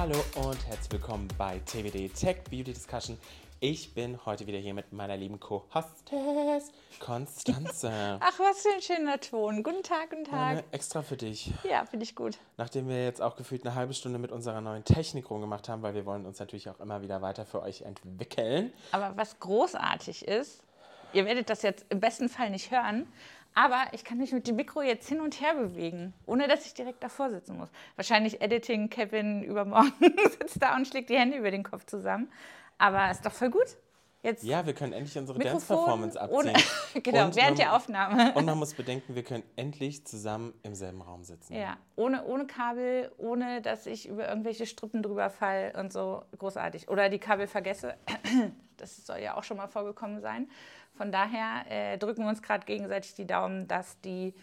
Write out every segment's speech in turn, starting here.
Hallo und herzlich willkommen bei TWD Tech Beauty Discussion. Ich bin heute wieder hier mit meiner lieben Co-Hostess Konstanze. Ach, was für ein schöner Ton. Guten Tag, guten Tag. ne, extra für dich. Ja, finde ich gut. Nachdem wir jetzt auch gefühlt eine halbe Stunde mit unserer neuen Technik rumgemacht haben, weil wir wollen uns natürlich auch immer wieder weiter für euch entwickeln. Aber was großartig ist, ihr werdet das jetzt im besten Fall nicht hören, aber ich kann mich mit dem Mikro jetzt hin und her bewegen, ohne dass ich direkt davor sitzen muss. Wahrscheinlich Editing Kevin übermorgen sitzt da und schlägt die Hände über den Kopf zusammen. Aber ist doch voll gut. Jetzt Ja, wir können endlich unsere Dance-Performance abziehen. genau, Und während man- der Aufnahme. Und man muss bedenken, wir können endlich zusammen im selben Raum sitzen. Ja, ohne, ohne Kabel, ohne dass ich über irgendwelche Strippen drüber fall und so großartig. Oder die Kabel vergesse. Das soll ja auch schon mal vorgekommen sein. Von daher äh, drücken wir uns gerade gegenseitig die Daumen, dass die,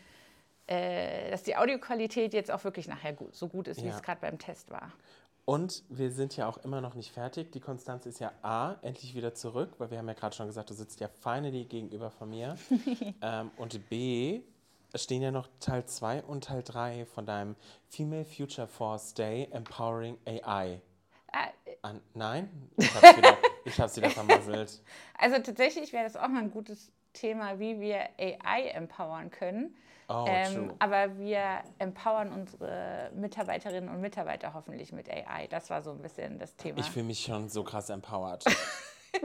äh, dass die Audioqualität jetzt auch wirklich nachher gut, so gut ist, wie Ja. es gerade beim Test war. Und wir sind ja auch immer noch nicht fertig. Die Konstanz ist ja A, endlich wieder zurück, weil wir haben ja gerade schon gesagt, du sitzt ja finally gegenüber von mir. ähm, und B, es stehen ja noch Teil 2 und Teil 3 von deinem Female Future Force Day Empowering AI. Ah, An, nein? Ich hab's wieder, ich hab's wieder vermasselt. Also tatsächlich wäre das auch mal ein gutes Thema, wie wir AI empowern können. Oh, Ähm, true. aber wir empowern unsere Mitarbeiterinnen und Mitarbeiter hoffentlich mit AI. Das war so ein bisschen das Thema. Ich fühle mich schon so krass empowered.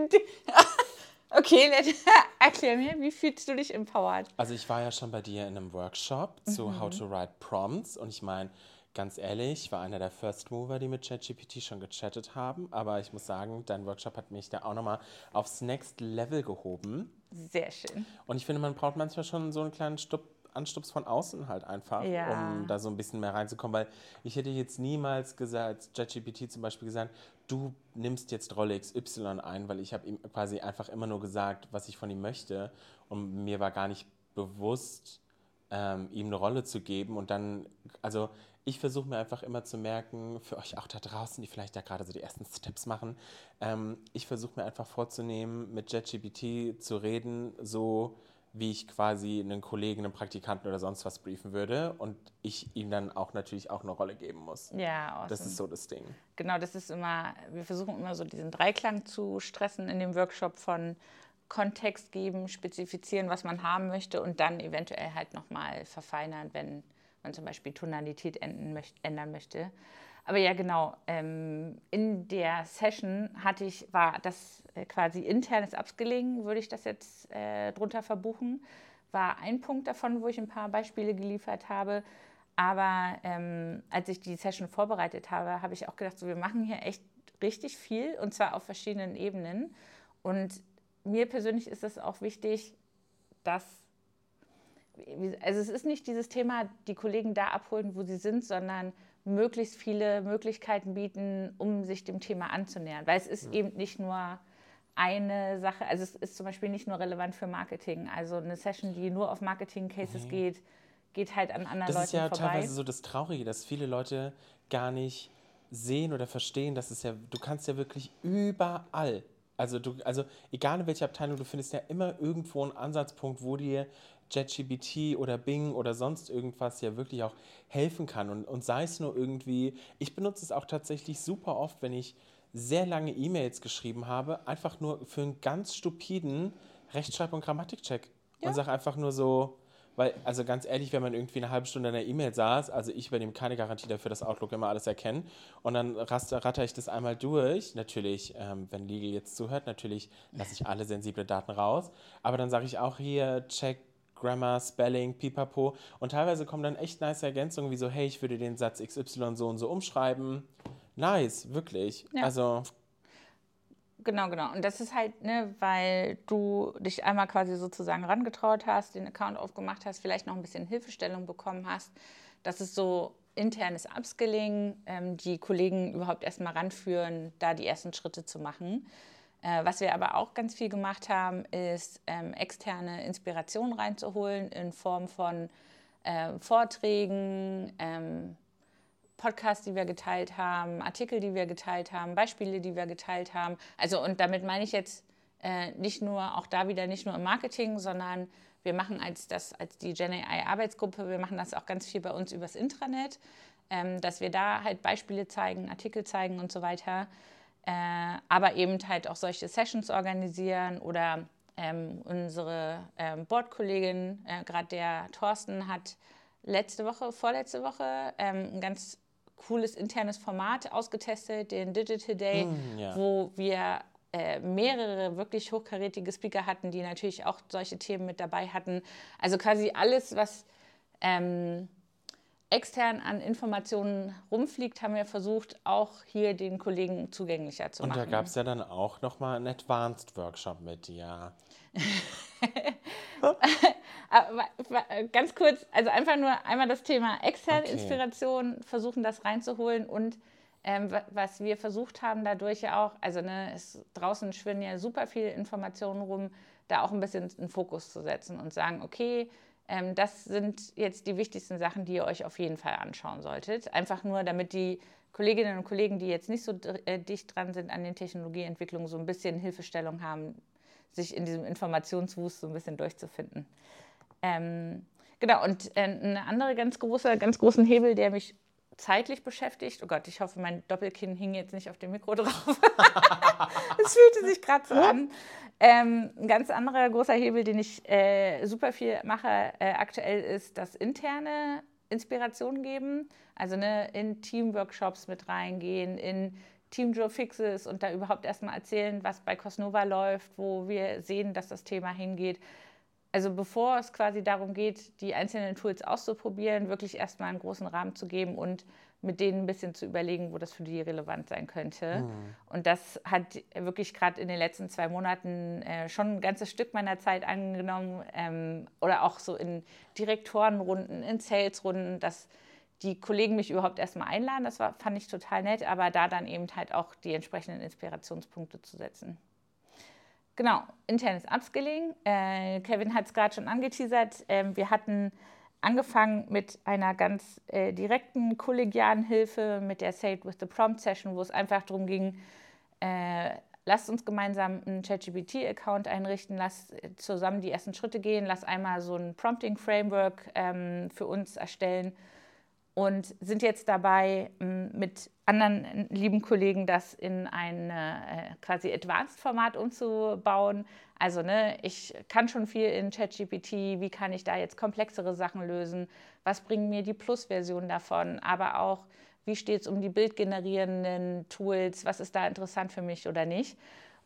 okay, erklär mir, wie fühlst du dich empowered? Also ich war ja schon bei dir in einem Workshop zu How to Write Prompts und ich meine, ganz ehrlich, ich war einer der First Mover, die mit ChatGPT schon gechattet haben, aber ich muss sagen, dein Workshop hat mich da auch nochmal aufs Next Level gehoben. Sehr schön. und ich finde, man braucht manchmal schon so einen kleinen Stup Anstups von außen halt einfach, Ja. um da so ein bisschen mehr reinzukommen, weil ich hätte jetzt niemals gesagt, ChatGPT zum Beispiel gesagt, du nimmst jetzt Rolle XY ein, weil ich habe ihm quasi einfach immer nur gesagt, was ich von ihm möchte. Und mir war gar nicht bewusst, ähm, ihm eine Rolle zu geben. Und dann, also ich versuche mir einfach immer zu merken, für euch auch da draußen, die vielleicht da gerade so die ersten Steps machen, ähm, ich versuche mir einfach vorzunehmen, mit JetGPT zu reden, so wie ich quasi einen Kollegen, einen Praktikanten oder sonst was briefen würde und ich ihm dann auch natürlich auch eine Rolle geben muss. Ja, awesome. Das ist so das Ding. Genau, das ist immer, wir versuchen immer so diesen Dreiklang zu stressen in dem Workshop von Kontext geben, spezifizieren, was man haben möchte und dann eventuell halt nochmal verfeinern, wenn man zum Beispiel Tonalität ändern möcht- ändern möchte. Aber ja, genau, ähm, in der Session hatte ich, war das äh, quasi internes Upskilling, würde ich das jetzt äh, drunter verbuchen, war ein Punkt davon, wo ich ein paar Beispiele geliefert habe. Aber ähm, als ich die Session vorbereitet habe, habe ich auch gedacht, so, wir machen hier echt richtig viel und zwar auf verschiedenen Ebenen. Und mir persönlich ist es auch wichtig, dass, also es ist nicht dieses Thema, die Kollegen da abholen, wo sie sind, sondern möglichst viele Möglichkeiten bieten, um sich dem Thema anzunähern. Weil es ist eben nicht nur eine Sache, also es ist zum Beispiel nicht nur relevant für Marketing. Also eine Session, die nur auf Marketing-Cases geht, geht halt an anderen Das Leuten ist ja vorbei. teilweise so das Traurige, dass viele Leute gar nicht sehen oder verstehen, dass es ja, du kannst ja wirklich überall, also du, also egal in welcher Abteilung, du findest ja immer irgendwo einen Ansatzpunkt, wo dir JetGPT oder Bing oder sonst irgendwas ja wirklich auch helfen kann. Und, und sei es nur irgendwie, ich benutze es auch tatsächlich super oft, wenn ich sehr lange E-Mails geschrieben habe, einfach nur für einen ganz stupiden Rechtschreib- und Grammatikcheck. Und sage einfach nur so, weil, also ganz ehrlich, wenn man irgendwie eine halbe Stunde in der E-Mail saß, also ich übernehme keine Garantie dafür, dass Outlook immer alles erkennt. Und dann raster, ratter ich das einmal durch. Natürlich, ähm, wenn Legal jetzt zuhört, natürlich lasse ich alle sensible Daten raus. Aber dann sage ich auch hier, check Grammar, Spelling, Pipapo. Und teilweise kommen dann echt nice Ergänzungen, wie so, hey, ich würde den Satz XY so und so umschreiben. Nice, wirklich. Ja. Also, Genau, genau. Und das ist halt, ne, weil du dich einmal quasi sozusagen rangetraut hast, den Account aufgemacht hast, vielleicht noch ein bisschen Hilfestellung bekommen hast. Das ist so internes Upskilling, ähm, die Kollegen überhaupt erstmal ranführen, da die ersten Schritte zu machen. Äh, was wir aber auch ganz viel gemacht haben, ist ähm, externe Inspiration reinzuholen in Form von ähm, Vorträgen, ähm, Podcasts, die wir geteilt haben, Artikel, die wir geteilt haben, Beispiele, die wir geteilt haben. Also und damit meine ich jetzt äh, nicht nur, auch da wieder nicht nur im Marketing, sondern wir machen als, das, als die GenAI-Arbeitsgruppe, wir machen das auch ganz viel bei uns übers Intranet, ähm, dass wir da halt Beispiele zeigen, Artikel zeigen und so weiter. Äh, aber eben halt auch solche Sessions organisieren oder ähm, unsere ähm, Boardkollegin, äh, gerade der Thorsten, hat letzte Woche, vorletzte Woche ähm, ein ganz cooles internes Format ausgetestet, den Digital Day, mm, ja. wo wir äh, mehrere wirklich hochkarätige Speaker hatten, die natürlich auch solche Themen mit dabei hatten. Also quasi alles, was ähm, extern an Informationen rumfliegt, haben wir versucht, auch hier den Kollegen zugänglicher zu machen. Und da gab es ja dann auch nochmal einen Advanced Workshop mit dir. Ganz kurz, also einfach nur einmal das Thema externe okay. Inspiration, versuchen das reinzuholen und ähm, was wir versucht haben, dadurch ja auch, also ne, es, draußen schwirren ja super viele Informationen rum, da auch ein bisschen einen Fokus zu setzen und sagen, okay, ähm, das sind jetzt die wichtigsten Sachen, die ihr euch auf jeden Fall anschauen solltet. Einfach nur, damit die Kolleginnen und Kollegen, die jetzt nicht so äh, dicht dran sind an den Technologieentwicklungen, so ein bisschen Hilfestellung haben, sich in diesem Informationswust so ein bisschen durchzufinden. Ähm, genau, und äh, ein anderer ganz großer, ganz großen Hebel, der mich zeitlich beschäftigt. Oh Gott, ich hoffe, mein Doppelkinn hing jetzt nicht auf dem Mikro drauf. Es fühlte sich gerade so an. Ähm, ein ganz anderer großer Hebel, den ich äh, super viel mache äh, aktuell, ist das interne Inspiration geben. Also ne, in Teamworkshops mit reingehen, in Team Joe Fixes und da überhaupt erstmal erzählen, was bei Cosnova läuft, wo wir sehen, dass das Thema hingeht also bevor es quasi darum geht, die einzelnen Tools auszuprobieren, wirklich erstmal einen großen Rahmen zu geben und mit denen ein bisschen zu überlegen, wo das für die relevant sein könnte. Mhm. Und das hat wirklich gerade in den letzten zwei Monaten äh, schon ein ganzes Stück meiner Zeit angenommen ähm, oder auch so in Direktorenrunden, in Salesrunden, dass die Kollegen mich überhaupt erstmal einladen. Das war, fand ich total nett, aber da dann eben halt auch die entsprechenden Inspirationspunkte zu setzen. Genau, internes Upskilling. Äh, Kevin hat es gerade schon angeteasert. Ähm, wir hatten angefangen mit einer ganz äh, direkten kollegialen Hilfe, mit der Say It with the Prompt Session, wo es einfach darum ging, äh, lasst uns gemeinsam einen ChatGPT-Account einrichten, lasst zusammen die ersten Schritte gehen, lasst einmal so ein Prompting-Framework ähm, für uns erstellen und sind jetzt dabei, mit anderen lieben Kollegen das in ein äh, quasi Advanced-Format umzubauen. Also ne, ich kann schon viel in ChatGPT, wie kann ich da jetzt komplexere Sachen lösen, was bringen mir die Plus-Version davon, aber auch, wie steht es um die bildgenerierenden Tools, was ist da interessant für mich oder nicht.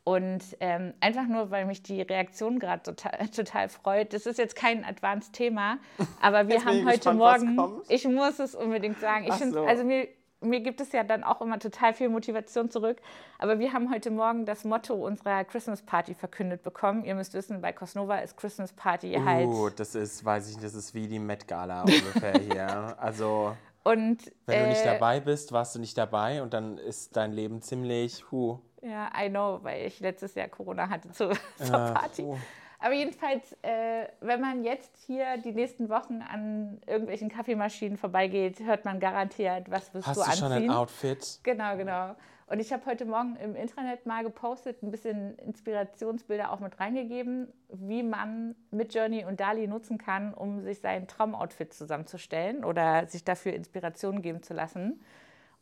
Und ähm, einfach nur, weil mich die Reaktion gerade total, total freut. Das ist jetzt kein Advanced-Thema, aber wir haben heute gespannt, Morgen, ich muss es unbedingt sagen, ich so. also mir, mir gibt es ja dann auch immer total viel Motivation zurück. Aber wir haben heute Morgen das Motto unserer Christmas Party verkündet bekommen. Ihr müsst wissen, bei Cosnova ist Christmas Party uh, halt. Oh, das ist, weiß ich nicht, das ist wie die Met Gala ungefähr hier. Also. Und, wenn du nicht äh, dabei bist, warst du nicht dabei und dann ist dein Leben ziemlich. Huh. Ja, I know, weil ich letztes Jahr Corona hatte zu, zur Party. Oh. Aber jedenfalls, äh, wenn man jetzt hier die nächsten Wochen an irgendwelchen Kaffeemaschinen vorbeigeht, hört man garantiert, was wirst Hast du anziehen. Hast du schon ein Outfit? Genau, genau. Und ich habe heute Morgen im Internet mal gepostet, ein bisschen Inspirationsbilder auch mit reingegeben, wie man mit Journey und Dali nutzen kann, um sich sein Traumoutfit zusammenzustellen oder sich dafür Inspiration geben zu lassen.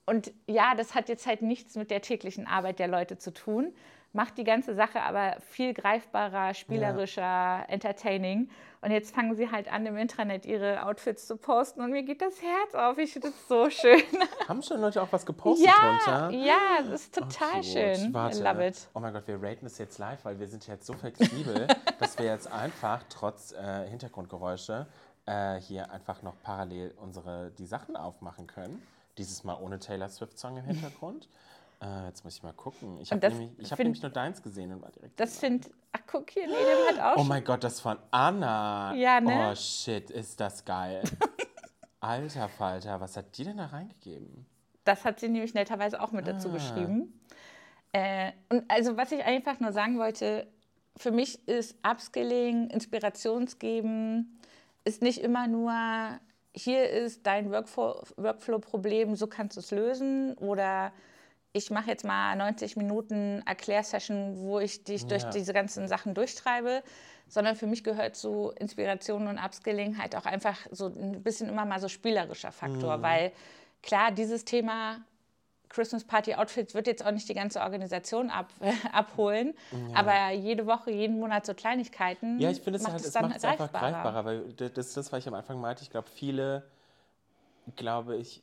Und ja, das hat jetzt halt nichts mit der täglichen Arbeit der Leute zu tun, macht die ganze Sache aber viel greifbarer, spielerischer, ja. entertaining. Und jetzt fangen sie halt an, im Internet ihre Outfits zu posten und mir geht das Herz auf. Ich finde das so schön. Haben schon Leute auch was gepostet ja, drunter? Ja, das ist total oh, schön. Warte. I love it. Oh mein Gott, wir raten es jetzt live, weil wir sind jetzt so flexibel, dass wir jetzt einfach trotz äh, Hintergrundgeräusche äh, hier einfach noch parallel unsere die Sachen aufmachen können. Dieses Mal ohne Taylor Swift-Song im Hintergrund. äh, jetzt muss ich mal gucken. Ich habe nämlich, hab nämlich nur deins gesehen und war direkt. Das finde. Ach, guck hier, nee, der hat auch. Oh mein Gott, das von Anna. Ja, ne? Oh shit, ist das geil. Alter Falter, was hat die denn da reingegeben? Das hat sie nämlich netterweise auch mit dazu ah. geschrieben. Äh, und also, was ich einfach nur sagen wollte, für mich ist Upskilling, Inspirationsgeben, ist nicht immer nur hier ist dein Workflow-Problem, so kannst du es lösen oder ich mache jetzt mal 90 Minuten Erklärsession, wo ich dich durch Ja. diese ganzen Sachen durchtreibe, sondern für mich gehört zu Inspiration und Upskilling halt auch einfach so ein bisschen immer mal so spielerischer Mhm. Faktor, weil klar, dieses Thema Christmas Party Outfits wird jetzt auch nicht die ganze Organisation ab, abholen, aber jede Woche, jeden Monat so Kleinigkeiten Ja, ich finde es macht halt, es macht es einfach greifbarer. weil das ist das, was ich am Anfang meinte. Ich glaube, viele, glaube ich,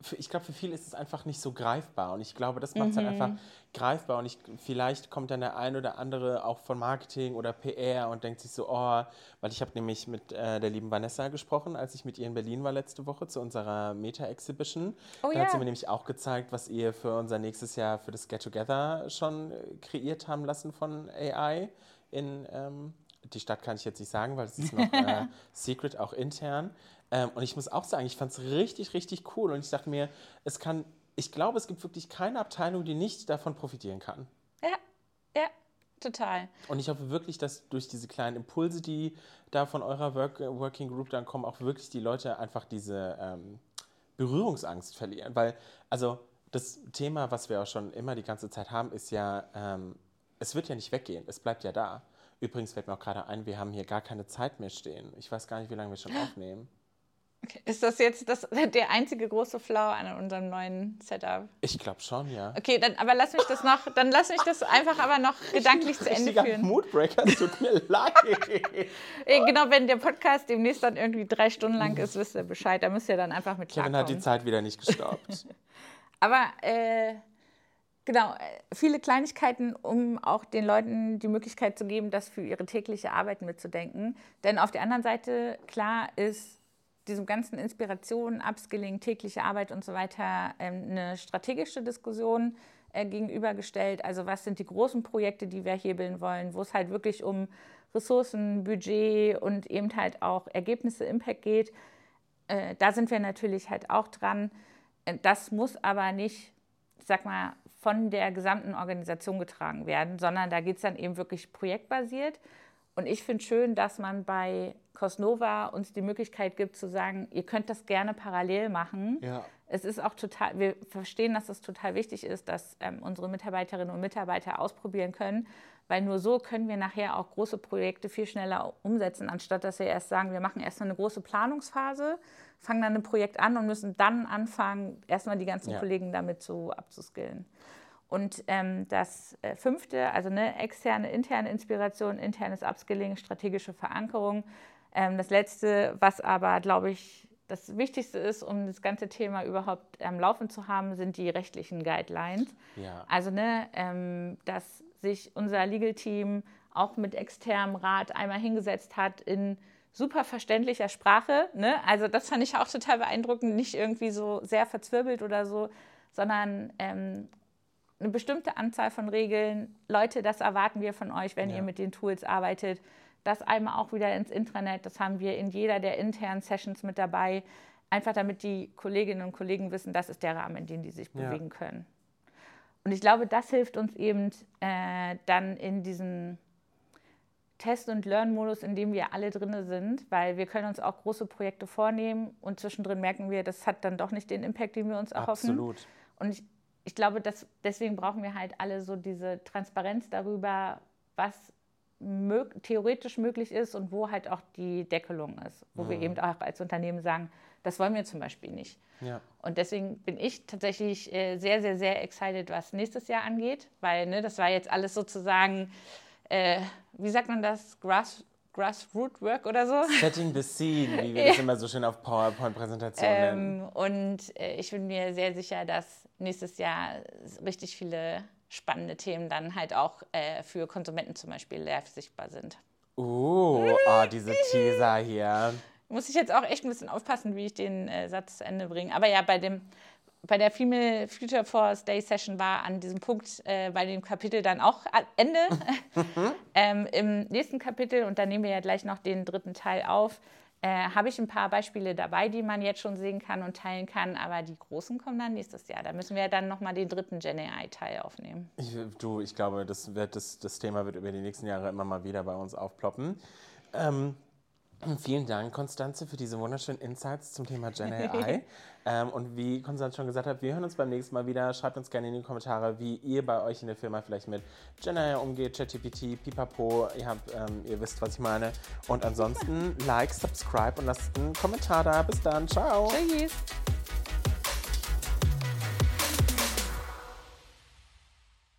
für, ich glaube, für viele ist es einfach nicht so greifbar und ich glaube, das macht es Mhm. dann einfach greifbar und ich, vielleicht kommt dann der ein oder andere auch von Marketing oder PR und denkt sich so, oh, weil ich habe nämlich mit äh, der lieben Vanessa gesprochen, als ich mit ihr in Berlin war letzte Woche zu unserer Meta-Exhibition. Oh da hat sie mir nämlich auch gezeigt, was ihr für unser nächstes Jahr für das Get Together schon äh, kreiert haben lassen von AI in ähm, die Stadt kann ich jetzt nicht sagen, weil es ist noch äh, Secret, auch intern. Ähm, und ich muss auch sagen, ich fand es richtig, richtig cool. Und ich dachte mir, es kann, ich glaube, es gibt wirklich keine Abteilung, die nicht davon profitieren kann. Ja, ja, total. Und ich hoffe wirklich, dass durch diese kleinen Impulse, die da von eurer Work, Working Group dann kommen, auch wirklich die Leute einfach diese ähm, Berührungsangst verlieren. Weil, also das Thema, was wir auch schon immer die ganze Zeit haben, ist ja, ähm, es wird ja nicht weggehen, es bleibt ja da. Übrigens fällt mir auch gerade ein, wir haben hier gar keine Zeit mehr stehen. Ich weiß gar nicht, wie lange wir schon aufnehmen. Okay. Ist das jetzt das, der einzige große Flaw an unserem neuen Setup? Ich glaube schon, ja. Okay, dann aber lass mich das noch, dann lass mich das einfach aber noch gedanklich zu Ende führen. Moodbreaker, es tut mir leid. Genau, wenn der Podcast demnächst dann irgendwie drei Stunden lang ist, wisst ihr Bescheid. Da müsst ihr dann einfach mit Kevin hat die klarkommen. Zeit wieder nicht gestoppt. Aber äh, genau, äh, viele Kleinigkeiten, um auch den Leuten die Möglichkeit zu geben, das für ihre tägliche Arbeit mitzudenken. Denn auf der anderen Seite, klar, ist diesem ganzen Inspiration, Upskilling, tägliche Arbeit und so weiter ähm, eine strategische Diskussion äh, gegenübergestellt. Also was sind die großen Projekte, die wir hebeln wollen, wo es halt wirklich um Ressourcen, Budget und eben halt auch Ergebnisse, Impact geht. Äh, da sind wir natürlich halt auch dran. Äh, Das muss aber nicht, ich sag mal, von der gesamten Organisation getragen werden, sondern da geht es dann eben wirklich projektbasiert. Und ich finde schön, dass man bei Cosnova uns die Möglichkeit gibt zu sagen, ihr könnt das gerne parallel machen. Ja. Es ist auch total, wir verstehen, dass es total wichtig ist, dass ähm, unsere Mitarbeiterinnen und Mitarbeiter ausprobieren können, weil nur so können wir nachher auch große Projekte viel schneller umsetzen, anstatt dass wir erst sagen, wir machen erst mal eine große Planungsphase, fangen dann ein Projekt an und müssen dann anfangen, erstmal die ganzen Ja. Kollegen damit so abzuskillen. Und ähm, das äh, fünfte, also eine externe, interne Inspiration, internes Upskilling, strategische Verankerung. Ähm, das letzte, was aber, glaube ich, das Wichtigste ist, um das ganze Thema überhaupt am Laufen zu haben, sind die rechtlichen Guidelines. Ja. Also, ne, ähm, dass sich unser Legal-Team auch mit externem Rat einmal hingesetzt hat in super verständlicher Sprache. Ne? Also, das fand ich auch total beeindruckend, nicht irgendwie so sehr verzwirbelt oder so, sondern ähm, eine bestimmte Anzahl von Regeln. Leute, das erwarten wir von euch, wenn Ja. ihr mit den Tools arbeitet. Das einmal auch wieder ins Intranet. Das haben wir in jeder der internen Sessions mit dabei. Einfach damit die Kolleginnen und Kollegen wissen, das ist der Rahmen, in dem die sich Ja. bewegen können. Und ich glaube, das hilft uns eben äh, dann in diesen Test- und Learn-Modus, in dem wir alle drin sind, weil wir können uns auch große Projekte vornehmen und zwischendrin merken wir, das hat dann doch nicht den Impact, den wir uns erhoffen. Absolut. Und ich, ich glaube, dass, deswegen brauchen wir halt alle so diese Transparenz darüber, was mög theoretisch möglich ist und wo halt auch die Deckelung ist. Wo wir eben auch als Unternehmen sagen, das wollen wir zum Beispiel nicht. Ja. Und deswegen bin ich tatsächlich äh, sehr, sehr, sehr excited, was nächstes Jahr angeht, weil ne, das war jetzt alles sozusagen, äh, wie sagt man das, Grass, Grassroot Work oder so. Setting the scene, wie wir das immer so schön auf PowerPoint-Präsentationen nennen. Ähm, und äh, ich bin mir sehr sicher, dass nächstes Jahr richtig viele spannende Themen dann halt auch äh, für Konsumenten zum Beispiel live sichtbar sind. Uh, ah, diese Teaser hier. Muss ich jetzt auch echt ein bisschen aufpassen, wie ich den äh, Satz zu Ende bringe. Aber ja, bei, dem, bei der Female Future Force Day Session war an diesem Punkt äh, bei dem Kapitel dann auch Ende. ähm, Im nächsten Kapitel, und da nehmen wir ja gleich noch den dritten Teil auf, äh, habe ich ein paar Beispiele dabei, die man jetzt schon sehen kann und teilen kann. Aber die großen kommen dann nächstes Jahr. Da müssen wir dann nochmal den dritten Gen AI-Teil aufnehmen. Ich, du, ich glaube, das, wird, das, das Thema wird über die nächsten Jahre immer mal wieder bei uns aufploppen. Ähm, Vielen Dank, Konstanze, für diese wunderschönen Insights zum Thema Gen AI. ähm, und wie Konstanze schon gesagt hat, wir hören uns beim nächsten Mal wieder. Schreibt uns gerne in die Kommentare, wie ihr bei euch in der Firma vielleicht mit Gen AI umgeht, ChatGPT, Pipapo. Ihr, habt, ähm, ihr wisst, was ich meine. Und ansonsten like, subscribe und lasst einen Kommentar da. Bis dann. Ciao. Tschüss.